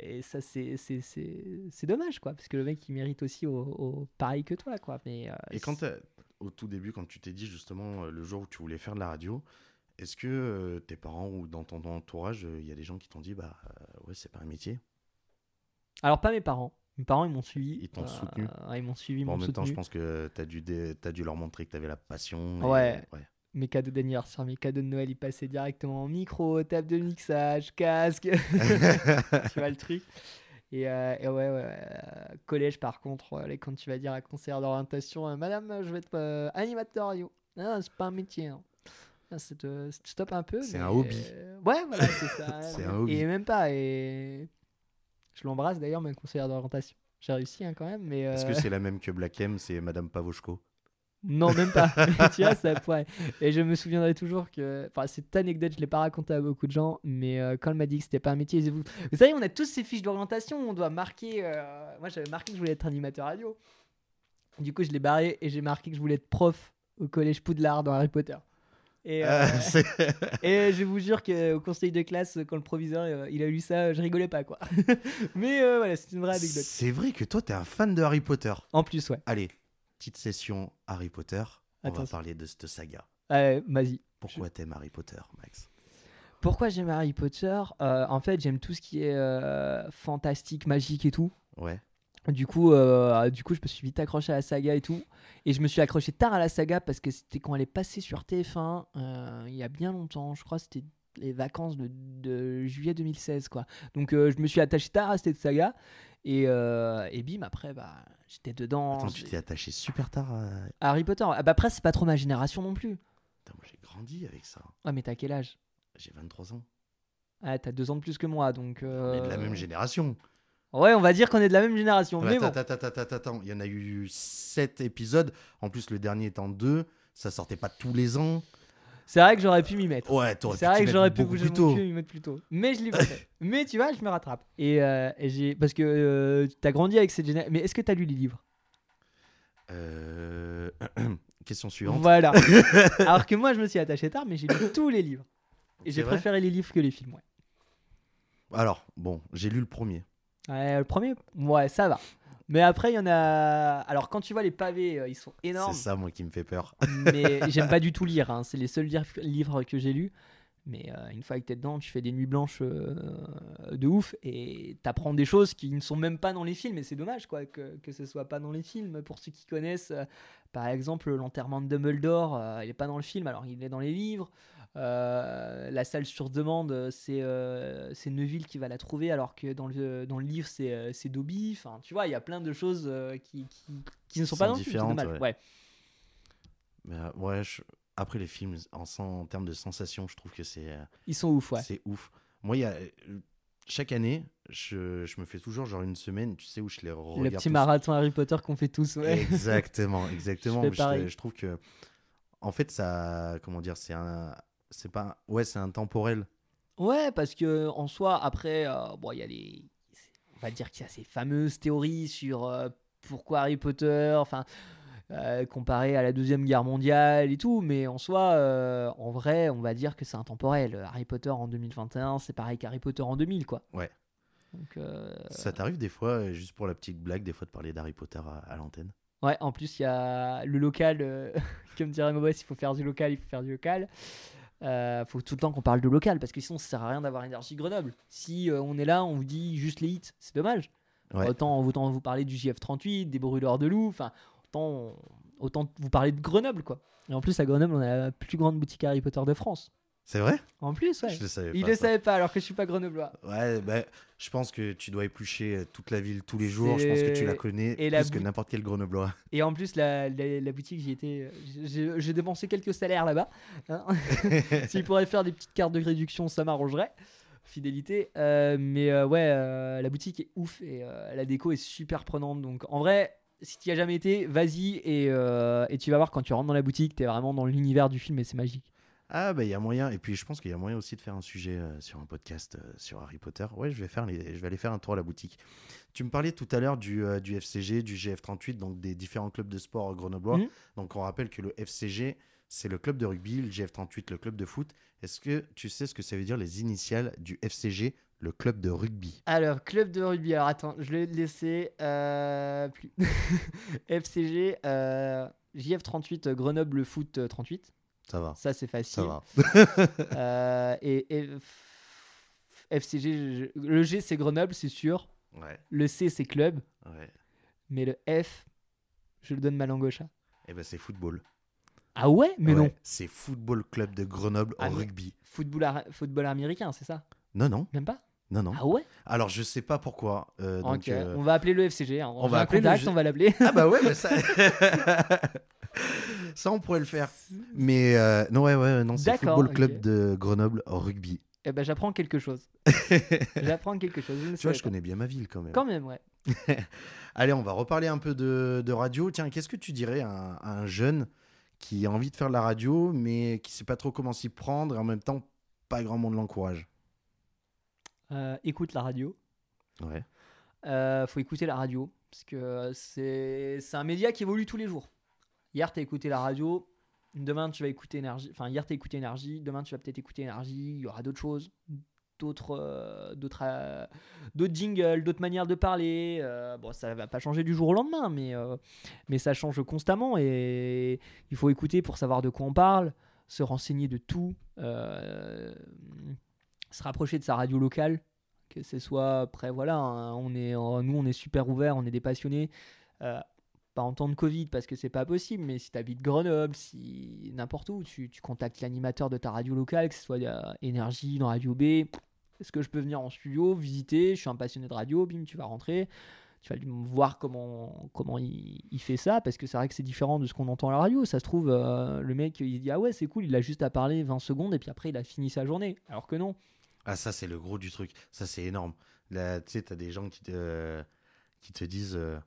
et ça, c'est, c'est, c'est, c'est dommage, quoi. Parce que le mec, il mérite aussi au, au- pareil que toi, quoi. Mais, euh, Et quand t'as- au tout début, quand tu t'es dit justement euh, le jour où tu voulais faire de la radio, est-ce que euh, tes parents ou dans ton entourage, il y a des gens qui t'ont dit, bah euh, ouais, c'est pas un métier? Alors, pas mes parents. Mes parents, ils m'ont suivi. Ils t'ont soutenu. ouais, Ils m'ont suivi, Bon, En même temps, soutenu. je pense que t'as dû, dé- dû leur montrer que t'avais la passion. et- Ouais. ouais. mes cadeaux d'anniversaire, mes cadeaux de Noël, ils passaient directement en micro, table de mixage, casque. (laughs) tu vois le truc. Et, euh, et ouais, ouais, euh, collège par contre, euh, quand tu vas dire à conseillère d'orientation, euh, Madame, je vais être euh, animateur radio. Non, c'est pas un métier. hein. Ah, C'est te- c'est te stop un peu. C'est un hobby. euh, ouais, voilà, c'est ça. (laughs) C'est un hobby. Et même pas. Et je l'embrasse d'ailleurs, ma conseillère d'orientation. J'ai réussi hein, quand même, mais. Est-ce euh, que c'est la même que Black M C'est Madame Pavoshko? Non, même pas. (laughs) tu vois, ça pourrait. Et je me souviendrai toujours que. Enfin, cette anecdote, je l'ai pas racontée à beaucoup de gens, mais euh, quand elle m'a dit que c'était pas un métier, vous... vous savez, on a tous ces fiches d'orientation, on doit marquer. euh, Moi, j'avais marqué que je voulais être animateur radio. Du coup, je l'ai barré et j'ai marqué que je voulais être prof au collège Poudlard dans Harry Potter. Et, euh, Euh, (laughs) (laughs) et je vous jure qu'au conseil de classe, quand le proviseur euh, il a lu ça, je rigolais pas quoi. (laughs) mais euh, voilà, c'est une vraie anecdote. C'est vrai que toi, t'es un fan de Harry Potter. En plus, ouais. Allez, petite session Harry Potter. On va parler de cette saga. Euh, Vas-y. Pourquoi t'aimes Harry Potter, Max? Pourquoi j'aime Harry Potter? Euh, En fait, j'aime tout ce qui est euh, fantastique, magique et tout. Ouais. Du coup, euh, du coup, je me suis vite accroché à la saga et tout. Et je me suis accroché tard à la saga parce que c'était quand elle est passée sur TF1 euh, il y a bien longtemps. Je crois c'était les vacances de, de juillet 2016, quoi. Donc, euh, je me suis attaché tard à cette saga. Et, et bim, après, bah, j'étais dedans. Attends, tu t'es attaché super tard à... Harry Potter. Ah, bah, après, c'est pas trop ma génération non plus. Putain, moi, j'ai grandi avec ça. Ah, mais t'as quel âge? J'ai 23 ans. Ah, t'as deux ans de plus que moi, donc. On est de la même génération. Ouais, on va dire qu'on est de la même génération. mais bon. Attends, attends, attends, attends, attends. Il y en a eu 7 épisodes. En plus, le dernier étant 2. Ça sortait pas tous les ans. C'est vrai que j'aurais pu m'y mettre. Ouais, t'aurais pu C'est vrai que j'aurais pu m'y mettre plus tôt. Mais je l'ai pas fait. (laughs) Mais tu vois, je me rattrape. Et, euh, et j'ai. Parce que euh, t'as grandi avec cette génération. Mais est-ce que t'as lu les livres? Euh, (clears throat) Question suivante. Voilà. (laughs) Alors que moi, je me suis attaché tard, mais j'ai lu (coughs) tous les livres. Et j'ai préféré les livres que les films, ouais. Alors, bon, j'ai lu le premier. Ouais, le premier, ouais, ça va. Mais après, il y en a. Alors, quand tu vois les pavés, euh, ils sont énormes. C'est ça, moi, qui me fait peur. (laughs) mais (laughs) j'aime pas du tout lire. hein. C'est les seuls livres- que j'ai lus. Mais euh, une fois que t'es dedans, tu fais des nuits blanches euh, de ouf et t'apprends des choses qui ne sont même pas dans les films. Et c'est dommage quoi que, que ce soit pas dans les films. Pour ceux qui connaissent, euh, par exemple, l'enterrement de Dumbledore, il est pas dans le film, alors il est dans les livres. Euh, la salle sur demande, euh, c'est euh, Neville qui va la trouver, alors que dans le, dans le livre, c'est euh, Dobby. Enfin, tu vois, il y a plein de choses qui, qui, qui ne sont pas dans le film. C'est ouais. Ouais. Mais, ouais, je- après les films, en, termes de sensations, je trouve que c'est Ils sont ouf, ouais. c'est ouf. Moi, il y a, chaque année, je, je me fais toujours genre une semaine, tu sais, où je les regarde. Le petit tous. marathon Harry Potter qu'on fait tous, ouais. Exactement, (laughs) exactement. Je je trouve que, en fait, ça, comment dire, c'est un, c'est pas, ouais, c'est intemporel. Ouais, parce que en soi, après, euh, bon, il y a des. On va dire qu'il y a ces fameuses théories sur euh, pourquoi Harry Potter, enfin, euh, comparé à la Deuxième Guerre mondiale et tout, mais en soi, en vrai, on va dire que c'est intemporel. Harry Potter en 2021, c'est pareil qu'Harry Potter en 2000, quoi. Ouais. Donc, Ça t'arrive des fois, juste pour la petite blague, des fois de parler d'Harry Potter à, à l'antenne? Ouais, en plus, il y a le local, (laughs) comme dirait Mobus, il faut faire du local, il faut faire du local. Euh, faut tout le temps qu'on parle de local parce que sinon ça sert à rien d'avoir énergie Grenoble. Si euh, on est là, on vous dit juste les hits, c'est dommage. Ouais. Autant, autant vous parler du JF38, des brûleurs de loups, enfin, autant, autant vous parler de Grenoble quoi. Et en plus, à Grenoble, on a la plus grande boutique Harry Potter de France. C'est vrai? En plus, ouais. Je le savais Il pas. le ça. savait pas alors que je suis pas grenoblois. Ouais, bah, je pense que tu dois éplucher euh, toute la ville tous les jours. Je pense que tu la connais et plus la que n'importe quel grenoblois. (laughs) Et en plus, la, la, la boutique, j'y étais. j'ai- J'ai dépensé quelques salaires là-bas. hein. (laughs) S'ils pourraient faire des petites cartes de réduction, ça m'arrangerait. Fidélité. Euh, mais euh, ouais, euh, la boutique est ouf et euh, la déco est super prenante. Donc en vrai, si tu y as jamais été, vas-y et, euh, et tu vas voir quand tu rentres dans la boutique, tu es vraiment dans l'univers du film et c'est magique. Ah, bah, il y a moyen. Et puis, je pense qu'il y a moyen aussi de faire un sujet euh, sur un podcast euh, sur Harry Potter. Ouais, je vais, faire les... je vais aller faire un tour à la boutique. Tu me parlais tout à l'heure du, euh, du FCG, du GF38, donc des différents clubs de sport grenoblois. Mhm. Donc, on rappelle que le FCG, c'est le club de rugby, le GF38, le club de foot. Est-ce que tu sais ce que ça veut dire les initiales du FCG, le club de rugby? Alors, club de rugby. Alors attends, je l'ai laissé. euh, plus. (laughs) FCG, euh, JF38, Grenoble Foot euh, 38. Ça va. Ça, c'est Ça facile. va. (laughs) Euh, et, FCG, le G c'est Grenoble, c'est sûr. Ouais, Le C c'est club. ouais. Mais le F, je le donne ma langue au chat. Et ben, c'est football. Ah ouais? Mais Ouais, non. C'est Football Club de Grenoble Ah, en mais- rugby. Football, ar- football américain, c'est ça? Non, non, Même pas? Non, non. Ah ouais? Alors, je sais pas pourquoi. euh, donc, euh, on va appeler le FCG. hein. On, on va appeler contact, on va l'appeler. Ah bah ouais, mais ça... (laughs) (laughs) (laughs) ça, on pourrait le faire. Mais euh, non, ouais, ouais, non, c'est D'accord, Football Club ok. de Grenoble en rugby. Eh ben, j'apprends quelque chose. (laughs) J'apprends quelque chose. ne Tu vois, savais je pas. connais bien ma ville quand même. Quand même, ouais. (laughs) Allez, on va reparler un peu de, de radio. Tiens, qu'est-ce que tu dirais à un, à un jeune qui a envie de faire de la radio, mais qui sait pas trop comment s'y prendre et en même temps, pas grand monde l'encourage? Euh, écoute la radio. Ouais. Euh, faut écouter la radio parce que c'est c'est un média qui évolue tous les jours. Hier, tu as écouté la radio. Demain, tu vas écouter énergie. Enfin, hier, tu as écouté énergie. Demain, tu vas peut-être écouter énergie. Il y aura d'autres choses, d'autres euh, euh, jingles, d'autres manières de parler. Euh, bon, ça va pas changer du jour au lendemain, mais, mais ça change constamment et il faut écouter pour savoir de quoi on parle, se renseigner de tout, se rapprocher de sa radio locale que ce soit après voilà hein, on est nous on est super ouverts on est des passionnés pas en Covid parce que c'est pas possible mais si tu habites Grenoble si n'importe où tu, tu contactes l'animateur de ta radio locale que ce soit euh, Énergie dans Radio B est-ce que je peux venir en studio visiter je suis un passionné de radio bim tu vas rentrer tu vas voir comment comment il, fait ça parce que c'est vrai que c'est différent de ce qu'on entend à la radio ça se trouve euh, le mec il dit ah ouais c'est cool il a juste à parler 20 secondes et puis après il a fini sa journée alors que non Ah, ça, c'est le gros du truc. Ça, c'est énorme. Tu sais, t'as des gens qui te, qui te disent euh,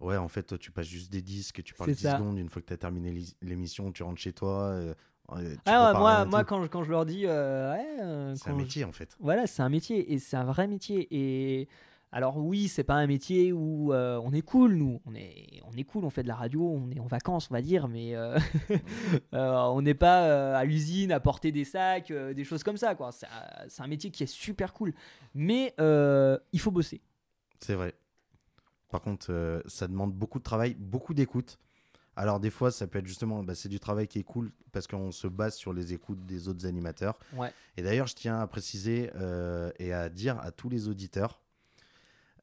Ouais, en fait, tu passes juste des disques, tu parles C'est 10 ça. secondes. Une fois que t'as terminé l'is- l'émission, tu rentres chez toi. euh, tu Ah ouais, moi, moi quand, je, quand je leur dis, euh, ouais, euh, C'est un je- métier, en fait. voilà, c'est un métier et c'est un vrai métier. Et Alors oui, c'est pas un métier où euh, on est cool, nous. On est, on est cool, on fait de la radio, on est en vacances, on va dire, mais euh, (laughs) euh, on n'est pas à l'usine à porter des sacs, des choses comme ça, quoi. C'est un- c'est un métier qui est super cool, mais il faut bosser. C'est vrai. Par contre, euh, ça demande beaucoup de travail, beaucoup d'écoute. Alors des fois, ça peut être justement, bah, c'est du travail qui est cool parce qu'on se base sur les écoutes des autres animateurs. Ouais. Et d'ailleurs, je tiens à préciser euh, et à dire à tous les auditeurs,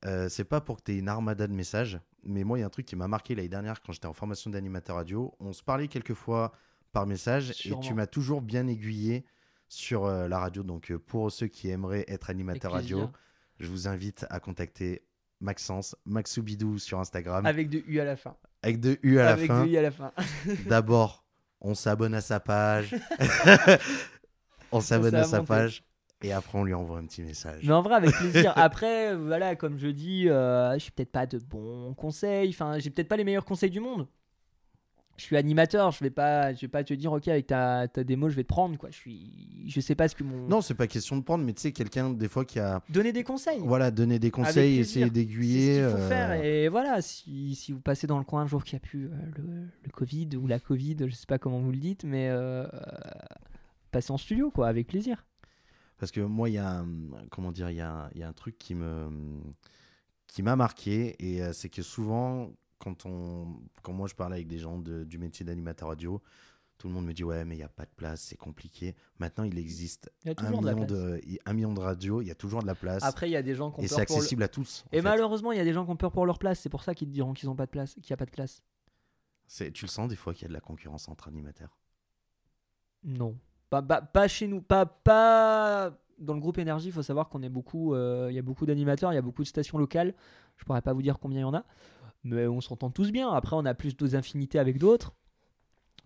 euh, c'est pas pour que tu aies une armada de messages, mais moi, il y a un truc qui m'a marqué l'année dernière quand j'étais en formation d'animateur radio. On se parlait quelques fois par message et tu m'as toujours bien aiguillé sur euh, la radio. Donc pour ceux qui aimeraient être animateur radio, je vous invite à contacter Maxence, Maxoubidou sur Instagram, Avec de U à la fin. avec deux U à la Avec fin. de U à la fin. (laughs) D'abord, on s'abonne à sa page. (laughs) on s'abonne à sa page. Et après, on lui envoie un petit message. Mais en vrai, avec plaisir. (laughs) Après, voilà, comme je dis, euh, je suis peut-être pas de bons conseils. Enfin, j'ai peut-être pas les meilleurs conseils du monde. Je suis animateur, je vais pas, je vais pas te dire, ok, avec ta, ta démo, je vais te prendre, quoi. Je suis, je sais pas ce que mon. Non, c'est pas question de prendre, mais tu sais, quelqu'un, des fois, qui a Donner des conseils. voilà, donné des conseils, essayer C'est ce d'aiguiller. qu'il faut euh, faire. Et voilà, si, si vous passez dans le coin un jour qu'il n'y a plus euh, le, le Covid ou la Covid, je sais pas comment vous le dites, mais euh, passez en studio, quoi, avec plaisir. Parce que moi, il y a un, comment dire, il y a, y a un truc qui me qui m'a marqué et c'est que souvent quand on quand moi je parle avec des gens de- du métier d'animateur radio, tout le monde me dit ouais mais il y a pas de place, c'est compliqué. Maintenant, il existe Il y a un de million de un million de radios, il y a toujours de la place Après, il y a des gens qui ont et peur c'est pour le- accessible à tous. Et malheureusement, il y a des gens qui ont peur pour leur place. C'est pour ça qu'ils te diront qu'ils ont pas de place, qu'il n'y a pas de place. C'est- tu le sens des fois qu'il y a de la concurrence entre animateurs? Non. Pas, pas, pas chez nous. Pas, pas dans le groupe énergie. Il faut savoir qu'on est beaucoup. euh, Il y a beaucoup d'animateurs, il y a beaucoup de stations locales. Je pourrais pas vous dire combien il y en a. Mais on s'entend tous bien. Après, on a plus de affinités avec d'autres.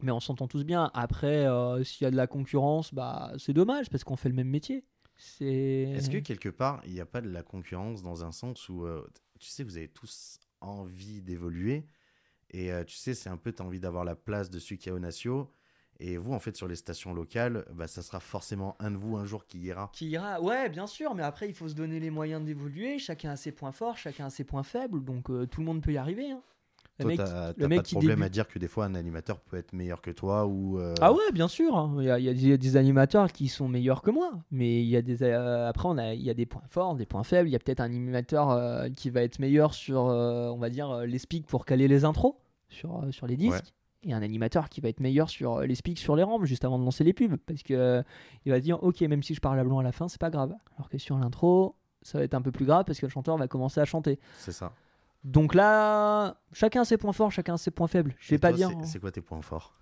Mais on s'entend tous bien. Après, euh, s'il y a de la concurrence, bah, c'est dommage parce qu'on fait le même métier. Est-ce que quelque part, il n'y a pas de la concurrence dans un sens où, euh, tu sais, vous avez tous envie d'évoluer et euh, tu sais, c'est un peu, tu envie d'avoir la place de celui qui est au et vous, en fait, sur les stations locales, bah, ça sera forcément un de vous un jour qui ira. Qui ira, ouais, bien sûr, mais après il faut se donner les moyens d'évoluer. Chacun a ses points forts, chacun a ses points faibles, donc euh, tout le monde peut y arriver. hein. Le Toi, mec- t'as le mec pas de qui problème débute- à dire que des fois, un animateur peut être meilleur que toi ou. euh, Ah ouais, bien sûr. hein. Il y a, il y a des, animateurs qui sont meilleurs que moi, mais il y a des euh, après on a il y a des points forts, des points faibles. Il y a peut-être un animateur euh, qui va être meilleur sur on va dire les speaks pour caler les intros sur sur les disques. Ouais. Et un animateur qui va être meilleur sur euh, les speaks sur les rampes juste avant de lancer les pubs parce que euh, il va dire ok même si je parle à blanc à la fin c'est pas grave alors que sur l'intro ça va être un peu plus grave parce que le chanteur va commencer à chanter C'est ça. donc là chacun ses points forts chacun ses points faibles je vais pas dire c'est- hein. C'est quoi tes points forts?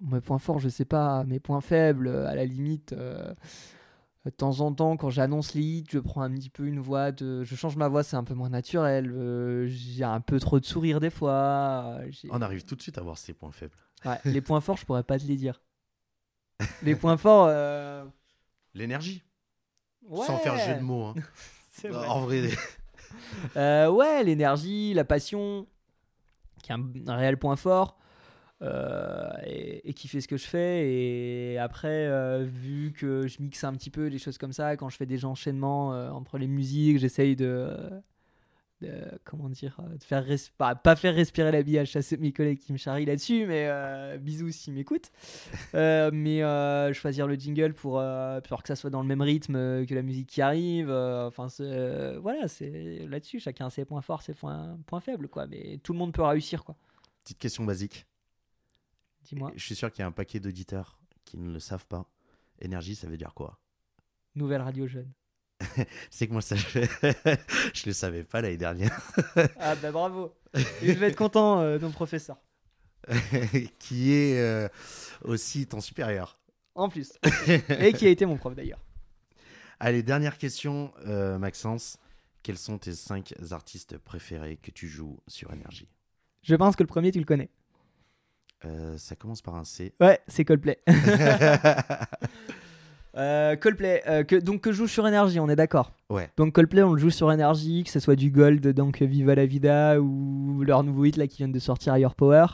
Mes points forts, je sais pas. Mes points faibles, euh, à la limite, euh, de temps en temps, quand j'annonce les hits, je prends un petit peu une voix de. Je change ma voix, c'est un peu moins naturel. euh, j'ai un peu trop de sourire des fois. euh, j'ai- On arrive tout de suite à voir ses points faibles. Ouais, les (laughs) points forts, je pourrais pas te les dire. Les points forts. euh, L'énergie, ouais, sans faire jeu de mots. hein. (laughs) c'est vrai. En vrai, Euh, ouais, l'énergie, la passion, qui est un, un réel point fort, euh, et, et qui fait ce que je fais. Et après, euh, vu que je mixe un petit peu des choses comme ça, quand je fais des enchaînements euh, entre les musiques, j'essaye de, de- comment dire, de faire res- pas, pas faire respirer l'habillage. Ça, c'est mes collègues qui me charrient là-dessus, mais euh, bisous s'ils m'écoutent. (laughs) Euh, mais euh, choisir le jingle pour, euh, pour que ça soit dans le même rythme que la musique qui arrive. Enfin, euh, voilà, c'est là-dessus. Chacun a ses points forts, ses points, points faibles, quoi. Mais tout le monde peut réussir, quoi. petite question basique. Dis-moi. Je suis sûr qu'il y a un paquet d'auditeurs qui ne le savent pas. Énergie, ça veut dire quoi? Nouvelle radio jeune. (laughs) C'est que moi, ça, je, (laughs) je le savais pas l'année dernière. Ah bah bravo. Et je vais être content, euh, ton professeur. (laughs) qui est euh, aussi ton supérieur. En plus. Et qui a été mon prof d'ailleurs. Allez, dernière question, euh, Maxence. Quels sont tes cinq artistes préférés que tu joues sur Énergie? Je pense que le premier, tu le connais. Euh, Ça commence par un C. Ouais, c'est Coldplay. (laughs) (laughs) Euh, Coldplay, euh, que, donc que je joue sur énergie, on est d'accord. ouais. Donc Coldplay, on le joue sur énergie, que ce soit du Gold, donc Viva la Vida, ou leur nouveau hit là qui vient de sortir, Higher Power.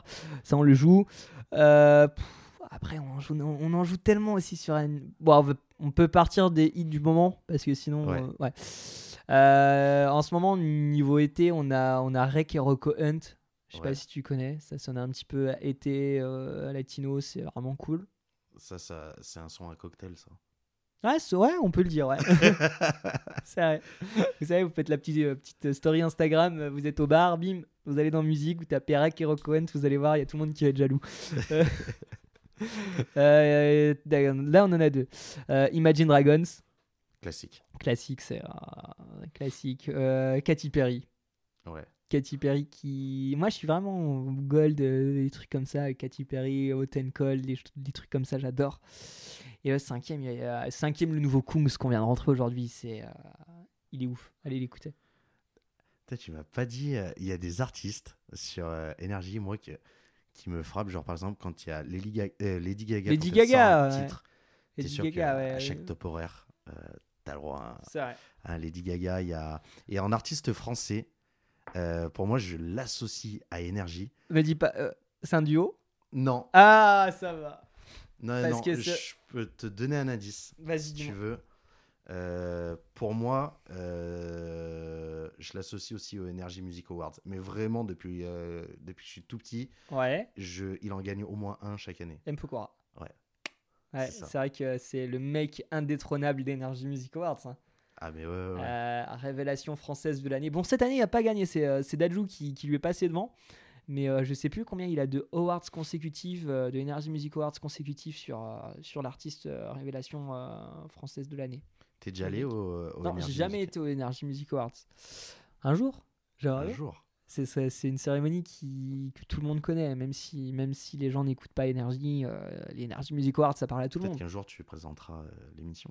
Ça, on le joue. Euh, pff, après, on en, joue, on en joue tellement aussi sur. un- Bon, on, veut- on peut partir des hits du moment, parce que sinon. Ouais. ouais. En ce moment, niveau été, on a, on a Rec et Rocco Hunt. Je sais Ouais. pas si tu connais. Ça sonne un petit peu été euh, latino. C'est vraiment cool. Ça, ça c'est un son à cocktail, ça. Ouais, c'est- ouais, on peut le dire, ouais. (laughs) c'est vrai. Vous savez, vous faites la petite, euh, petite story Instagram, vous êtes au bar, bim, vous allez dans musique, vous tapez Rec et Rocco Hunt, vous allez voir, il y a tout le monde qui va être jaloux. (laughs) Euh, là, on en a deux. Imagine Dragons, Classique. classique, c'est classique. Katy Perry. Ouais. Katy Perry qui. Moi, je suis vraiment gold, euh, des trucs comme ça. Katy Perry, Cold, des, des trucs comme ça, j'adore. Et le cinquième, il y a, cinquième, le nouveau Kungs qu'on vient de rentrer aujourd'hui. C'est, euh, il est ouf. Allez l'écouter. Tu m'as pas dit, euh, il y a des artistes sur euh, Énergie, moi, qui, qui me frappent. Genre, par exemple, quand il y a Lady, Ga- euh, Lady Gaga, Lady Gaga, un ouais. titre, Lady sûr Gaga, ouais. à chaque top horaire, euh, t'as le droit à, Lady Gaga. Il y a... Et en artiste français, euh, pour moi, je l'associe à Énergie. Me dis pas. euh, c'est un duo? Non, Ah, ça va. non, Parce non, que je c'est- peux te donner un indice. Vas-y, si tu dis-moi. veux. Euh, pour moi, euh, je l'associe aussi aux Energy Music Awards. Mais vraiment, depuis, euh, depuis que je suis tout petit, Ouais, je, il en gagne au moins un chaque année. M. Pokora. Ouais. Ouais, C'est ça. c'est vrai que c'est le mec indétrônable d'Energy Music Awards. hein. Ah, mais ouais, ouais. Euh, révélation française de l'année. Bon, cette année, il n'a pas gagné. C'est euh, Dajou qui, qui lui est passé devant. Mais euh, je sais plus combien il a de awards consécutifs, euh, de Energy Music Awards consécutifs sur, euh, sur l'artiste révélation française de l'année. T'es déjà allé au, au Non, Energy j'ai jamais Music été au Energy Music Awards. Un jour Un jour. C'est- une cérémonie qui, que tout le monde connaît, même si, même si les gens n'écoutent pas Energy. euh, Music Awards, ça parle à tout le Peut-être monde. qu'un jour tu présenteras euh, l'émission.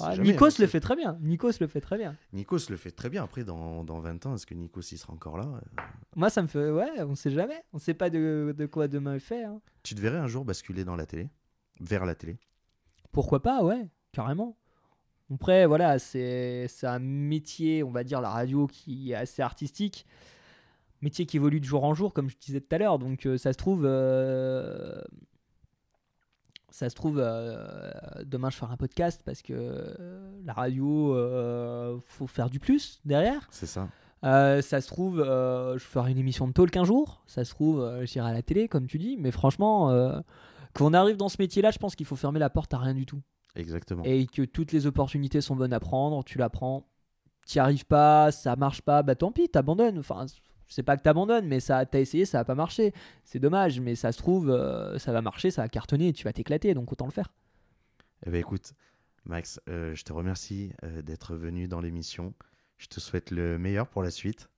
Ah, jamais, Nikos hein, le fait très bien. Nikos le fait très bien. Nikos le fait très bien. Après, dans, dans 20 ans, est-ce que Nikos il sera encore là Euh, Moi, ça me fait. Ouais, on sait jamais. On sait pas de, de quoi demain est fait. hein. Tu te verrais un jour basculer dans la télé? Vers la télé? Pourquoi pas, ouais, carrément. Après, voilà, c'est c'est un métier, on va dire, la radio qui est assez artistique. Métier qui évolue de jour en jour, comme je disais tout à l'heure. Donc, euh, ça se trouve. euh, Ça se trouve, euh, demain je ferai un podcast parce que euh, la radio, euh, faut faire du plus derrière. C'est ça Euh, ça se trouve, je ferai une émission de talk un jour. Ça se trouve, j'irai à la télé, comme tu dis. Mais franchement, quand on arrive dans ce métier-là, je pense qu'il faut fermer la porte à rien du tout. Exactement. Et que toutes les opportunités sont bonnes à prendre. Tu la prends, t'y arrives pas, ça marche pas, bah tant pis, t'abandonnes. Enfin, c'est pas que t'abandonnes, mais ça, t'as essayé, ça a pas marché. C'est dommage, mais ça se trouve, euh, ça va marcher, ça va cartonner, et tu vas t'éclater, donc autant le faire. Eh ben écoute, Max, euh, je te remercie euh, d'être venu dans l'émission. Je te souhaite le meilleur pour la suite.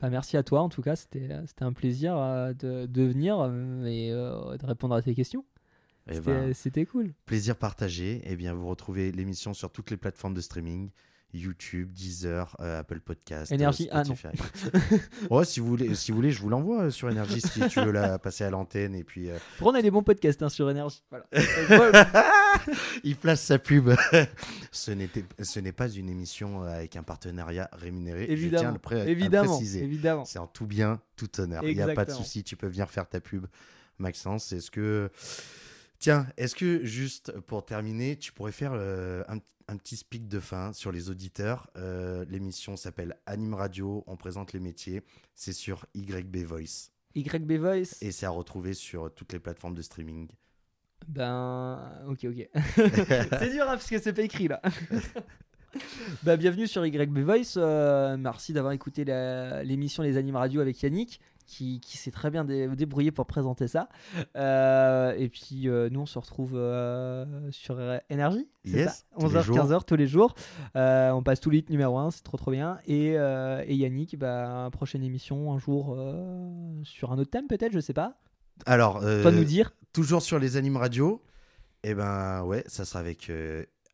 Bah, merci à toi, en tout cas, c'était c'était un plaisir de, de venir et de répondre à tes questions. Eh C'était ben, c'était cool. plaisir partagé. Eh bien, vous retrouvez l'émission sur toutes les plateformes de streaming. YouTube, Deezer, euh, Apple Podcast, Énergie- ah, non. (laughs) Si vous voulez, si vous voulez, je vous l'envoie euh, sur Énergie si tu veux la (laughs) passer à l'antenne et puis euh, on a des bons podcasts hein, sur énergie. Voilà. (laughs) il place sa pub. ce n'était, ce n'est pas une émission euh, avec un partenariat rémunéré. Je tiens à évidemment, le, pré- à le évidemment, préciser. évidemment. C'est en tout bien, tout honneur. Il n'y a pas de souci, tu peux venir faire ta pub, Maxence. Est-ce que. Tiens, est-ce que juste pour terminer, tu pourrais faire euh, un, un petit speak de fin sur les auditeurs Euh, L'émission s'appelle Anime Radio, on présente les métiers. C'est sur YB Voice YB Voice. et c'est à retrouver sur toutes les plateformes de streaming. Ben, ok, ok. (laughs) c'est dur hein, parce que c'est pas écrit là. (laughs) bah, bienvenue sur YB Voice. euh, merci d'avoir écouté l'émission Les Animes Radio avec Yannick. Qui, qui s'est très bien dé- débrouillé pour présenter ça. Euh, et puis euh, nous on se retrouve euh, sur Énergie. Yes, ça tous les 11h, jours. 15h tous les jours. On passe tout le hit numéro 1, c'est trop trop bien. Et, et Yannick, bah, prochaine émission un jour sur un autre thème peut-être, je sais pas. Alors, Toi nous dire. toujours sur les animes radio, et ben ouais, ça sera avec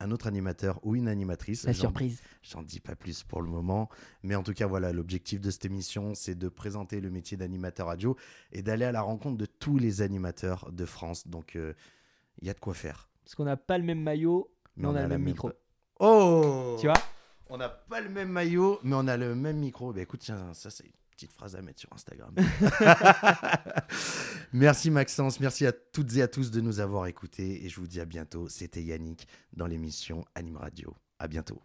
un autre animateur ou une animatrice. La surprise. J'en dis pas plus pour le moment, mais en tout cas voilà, l'objectif de cette émission, c'est de présenter le métier d'animateur radio et d'aller à la rencontre de tous les animateurs de France. Donc euh, il y a de quoi faire. Parce qu'on n'a pas le même maillot, mais, on, a, le même même- micro. Oh Tu vois? On n'a pas le même maillot, mais on a le même micro. Bah écoute, tiens, ça c'est petite phrase à mettre sur Instagram. (laughs) merci Maxence, merci à toutes et à tous de nous avoir écoutés et je vous dis à bientôt. C'était Yannick dans l'émission Anime Radio. À bientôt.